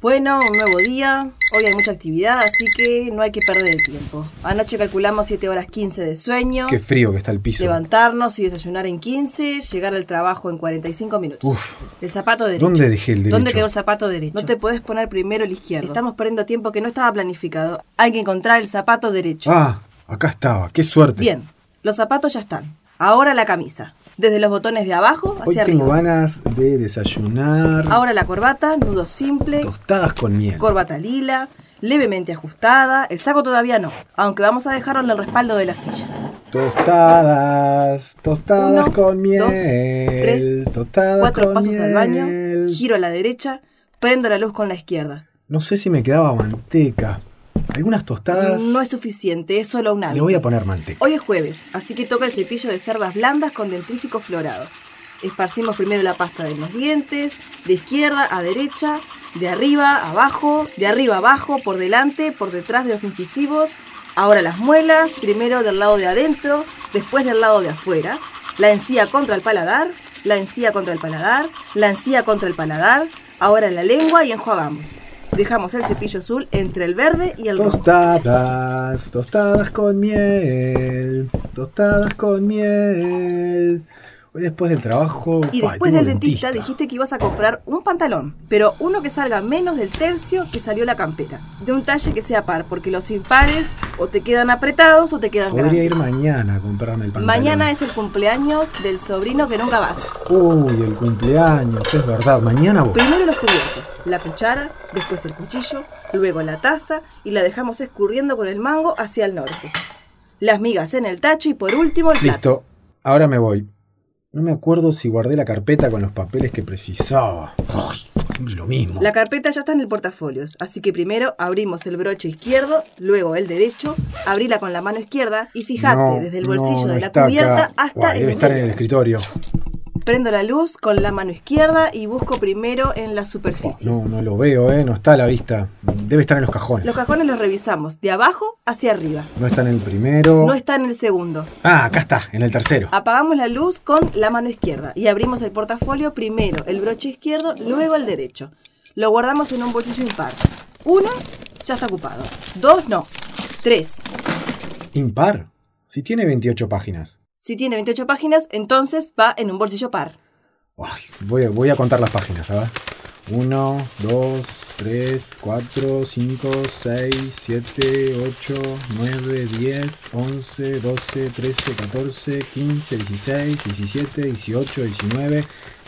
Bueno, un nuevo día. Hoy hay mucha actividad, así que no hay que perder el tiempo. Anoche calculamos 7 horas 15 de sueño. Qué frío que está el piso. Levantarnos y desayunar en 15, llegar al trabajo en 45 minutos. Uf. El zapato derecho. ¿Dónde dejé el derecho? ¿Dónde quedó el zapato derecho? No te puedes poner primero el izquierdo. Estamos perdiendo tiempo que no estaba planificado. Hay que encontrar el zapato derecho. Ah, acá estaba. Qué suerte. Bien, los zapatos ya están. Ahora la camisa. Desde los botones de abajo Hoy hacia tengo arriba. ganas de desayunar. Ahora la corbata, nudo simple, Tostadas con miel. corbata lila, levemente ajustada. El saco todavía no, aunque vamos a dejarlo en el respaldo de la silla. Tostadas, tostadas Uno, con miel. dos, tres, tostadas Cuatro con pasos al baño, giro a la derecha, prendo la luz con la izquierda. No sé si me quedaba manteca. Algunas tostadas. No es suficiente, es solo un Le voy a poner manteca. Hoy es jueves, así que toca el cepillo de cerdas blandas con dentrífico florado. Esparcimos primero la pasta de los dientes, de izquierda a derecha, de arriba a abajo, de arriba a abajo, por delante, por detrás de los incisivos. Ahora las muelas, primero del lado de adentro, después del lado de afuera. La encía contra el paladar, la encía contra el paladar, la encía contra el paladar. Ahora la lengua y enjuagamos. Dejamos el cepillo azul entre el verde y el rojo. Tostadas, tostadas con miel. Tostadas con miel. Hoy después del trabajo. Y ay, después del dentista, dijiste que ibas a comprar un pantalón, pero uno que salga menos del tercio que salió la campera. De un talle que sea par, porque los impares o te quedan apretados o te quedan Podría ir mañana a comprarme el pantalón. Mañana es el cumpleaños del sobrino que nunca vas. Uy, el cumpleaños, es verdad. Mañana voy. Primero los cubiertos, la cuchara, después el cuchillo, luego la taza y la dejamos escurriendo con el mango hacia el norte. Las migas en el tacho y por último el plato. Listo, ahora me voy. No me acuerdo si guardé la carpeta con los papeles que precisaba. Ay, siempre lo mismo. La carpeta ya está en el portafolios, así que primero abrimos el broche izquierdo, luego el derecho, abrila con la mano izquierda y fíjate No, desde el bolsillo no de la cubierta acá. hasta el debe estar en el escritorio. Prendo la luz con la mano izquierda y busco primero en la superficie. No, no lo veo, ¿eh? No está a la vista. Debe estar en los cajones. Los cajones los revisamos de abajo hacia arriba. No está en el primero. No está en el segundo. Ah, acá está, en el tercero. Apagamos la luz con la mano izquierda y abrimos el portafolio primero el broche izquierdo, luego el derecho. Lo guardamos en un bolsillo impar. Uno ya está ocupado. Dos no. Tres. Impar. Si tiene 28 páginas. Si tiene 28 páginas, entonces va en un bolsillo par. Ay, voy, a, voy a contar las páginas, ver. 1, 2, 3, 4, 5, 6, 7, 8, 9, 10, 11, 12, 13, 14, 15, 16, 17, 18, 19,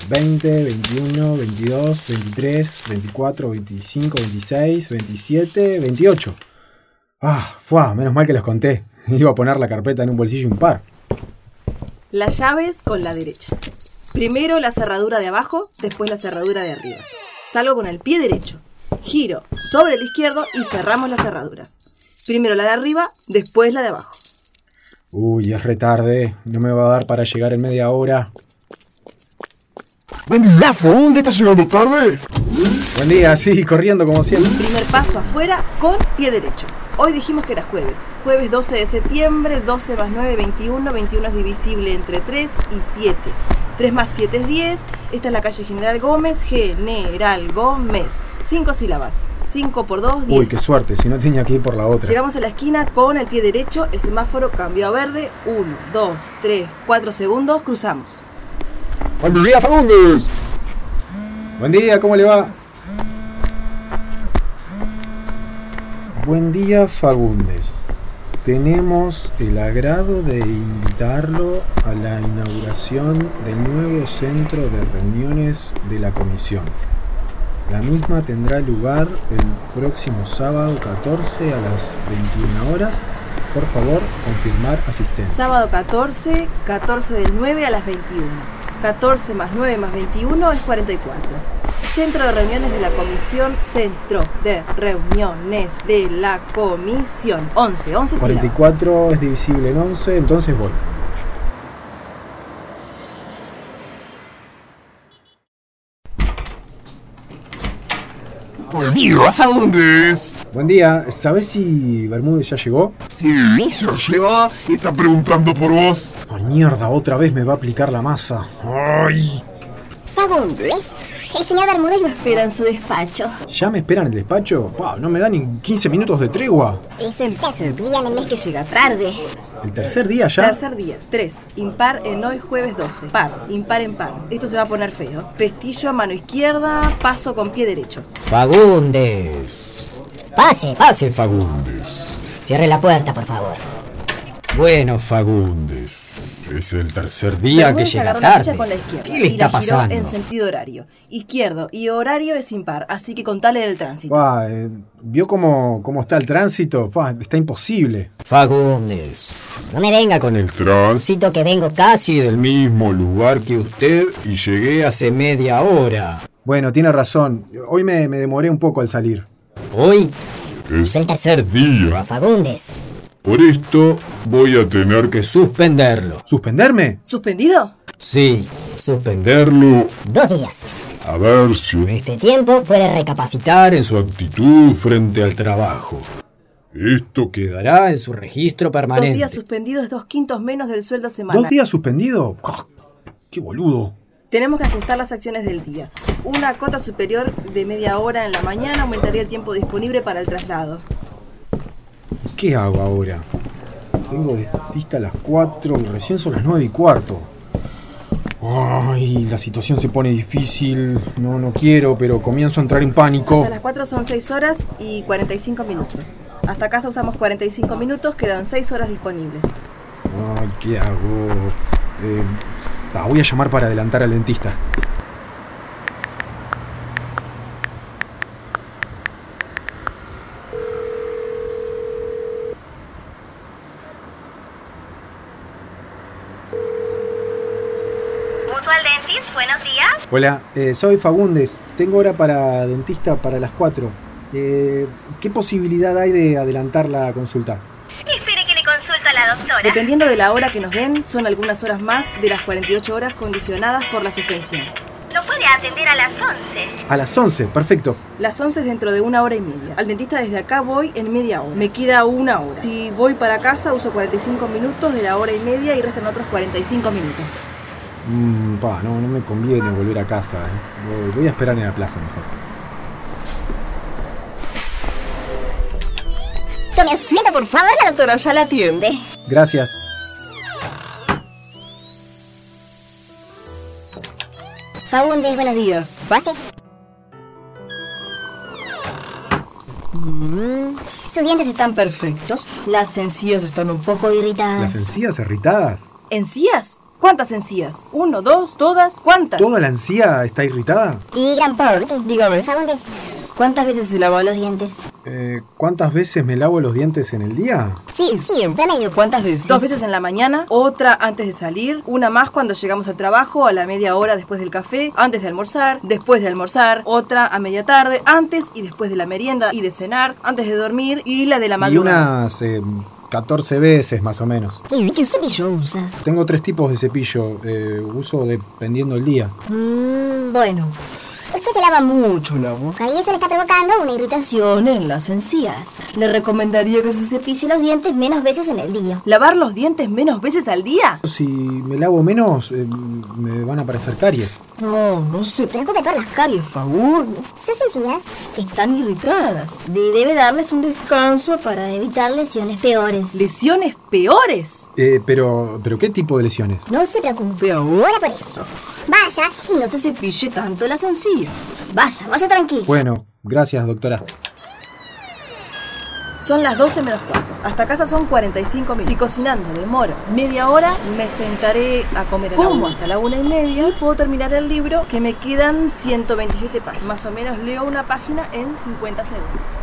20, 21, 22, 23, 24, 25, 26, 27, 28. Ah, fue, menos mal que los conté. Iba a poner la carpeta en un bolsillo impar. Las llaves con la derecha. Primero la cerradura de abajo, después la cerradura de arriba. Salgo con el pie derecho. Giro sobre el izquierdo y cerramos las cerraduras. Primero la de arriba, después la de abajo. Uy, es retarde. No me va a dar para llegar en media hora. Buen día, ¿dónde estás llegando tarde? Buen día, sí, corriendo como siempre. Primer paso afuera con pie derecho. Hoy dijimos que era jueves. Jueves 12 de septiembre, 12 más 9, 21. 21 es divisible entre 3 y 7. 3 más 7 es 10. Esta es la calle General Gómez. General Gómez. 5 sílabas. 5 por 2, 10. Uy, qué suerte, si no tenía que ir por la otra. Llegamos a la esquina con el pie derecho. El semáforo cambió a verde. 1, 2, 3, 4 segundos. Cruzamos. Buen día, Fagundes. Buen día, ¿cómo le va? Buen día, Fagundes. Tenemos el agrado de invitarlo a la inauguración del nuevo centro de reuniones de la comisión. La misma tendrá lugar el próximo sábado 14 a las 21 horas. Por favor, confirmar asistencia. Sábado 14, 14 del 9 a las 21. 14 más 9 más 21 es 44. Centro de reuniones de la comisión. Centro de reuniones de la comisión. 11, 11 sílabas. 44 es divisible en 11, entonces voy. Buen día, Fagundes. Buen día, ¿sabés si Bermúdez ya llegó? Sí, se lo lleva y está preguntando por vos. Ay, mierda, otra vez me va a aplicar la masa. ¡Ay! Fagundes, El señor Bermúdez lo espera en su despacho. ¿Ya me esperan en el despacho? Pa, no me dan ni 15 minutos de tregua. Es el tercer día en el mes que llega tarde. ¿El tercer día ya? Tercer día. 3. Impar en hoy jueves 12. Par. Impar en par. Esto se va a poner feo. Pestillo a mano izquierda, paso con pie derecho. Fagundes. Pase. Pase, Fagundes. Cierre la puerta, por favor. Bueno, Fagundes. Es el tercer día que llega la tarde. con la izquierda ¿Qué le y está la giró pasando? en sentido horario. Izquierdo y horario es impar, así que contale del tránsito. Pa, eh, ¿Vio cómo, cómo está el tránsito? Pa, está imposible. Fagundes. No me venga con el tránsito que vengo casi. Casi del mismo lugar que usted y llegué hace media hora. Bueno, tiene razón. Hoy me, me demoré un poco al salir. Hoy Es el tercer día. Fagundes. Por esto voy a tener que suspenderlo. ¿Suspenderme? ¿Suspendido? Sí, suspender suspenderlo. Dos días. A ver si en este Tiempo puede recapacitar. citar en su actitud frente al trabajo. esto queda. Quedará en su registro Dos permanente. días suspendidos es dos quintos menos del sueldo semanal. ¿Dos días suspendido? Ah, ¡Qué boludo! Tenemos que ajustar las acciones del día. Una cota superior de media hora en la mañana aumentaría el tiempo disponible para el traslado. ¿Qué hago ahora? Tengo dentista a las 4 y recién son las 9 y cuarto. Ay, la situación se pone difícil. No, no quiero, pero comienzo a entrar en pánico. Hasta las 4 son 6 horas y 45 minutos. Hasta casa usamos 45 minutos, quedan 6 horas disponibles. Ay, ¿qué hago? Eh, ah, voy a llamar para adelantar al dentista. Buenos días. Hola, eh, soy Fagundes. Tengo hora para dentista para las 4. Eh, ¿Qué posibilidad hay de adelantar la consulta? Espere que le consulto a la doctora. Dependiendo de la hora que nos den, son algunas horas más de las 48 horas condicionadas por la suspensión. Lo puede atender a las 11. A las 11, perfecto. Las 11 es dentro de una hora y media. Al dentista desde acá voy en media hora. Me queda una hora. Si voy para casa uso 45 minutos de la hora y media y restan otros 45 minutos. Mm, pa, no, no me conviene volver a casa. eh. Voy- Voy a esperar en la plaza mejor. Tome asiento, por favor, la doctora ya la atiende. Gracias. Fagundes, buenos días. ¿Pase? Mm, Sus dientes están Perfectos. Las encías están un poco irritadas. ¿Las encías irritadas? ¿Encías? ¿Cuántas encías? ¿Uno, dos, todas? ¿Cuántas? ¿Toda la encía está irritada? Y gran parte. Dígame. ¿Cuántas veces se lavó los dientes. Eh, ¿Cuántas veces me lavo los dientes en el día? Sí, sí, en promedio. ¿Cuántas veces? Dos veces en la mañana, otra antes de salir, una más cuando llegamos al trabajo, a la media hora después del café, antes de almorzar, después de almorzar, otra a media tarde, antes y después de la merienda y de cenar, antes de dormir y la de la Y madrugada. unas eh, 14 veces más o menos. ¿Y qué cepillo usa? Tengo tres tipos de cepillo. eh, uso dependiendo el día. Mm, bueno. Usted se lava mucho la boca y eso le está provocando una irritación en las encías. Le recomendaría que se cepille los dientes menos veces en el día. ¿Lavar los dientes menos veces al día? Si me lavo menos, eh, me van a aparecer caries. No, no se Preocupe por las caries, Fagundes. Sus encías Están irritadas. de- debe darles un descanso para evitar lesiones peores. ¿Lesiones peores? Eh, pero, pero ¿qué tipo de lesiones? No se preocupe ahora por eso. Vaya y no se cepille tanto las encías. Vaya, vaya tranquilo. Bueno, gracias, doctora. Son las 12 menos cuarto. Hasta casa son 45 minutos. Si cocinando demoro media hora, me sentaré a comer como hasta la una y media y puedo terminar el libro que me quedan 127 páginas. Más o menos leo una página en 50 segundos.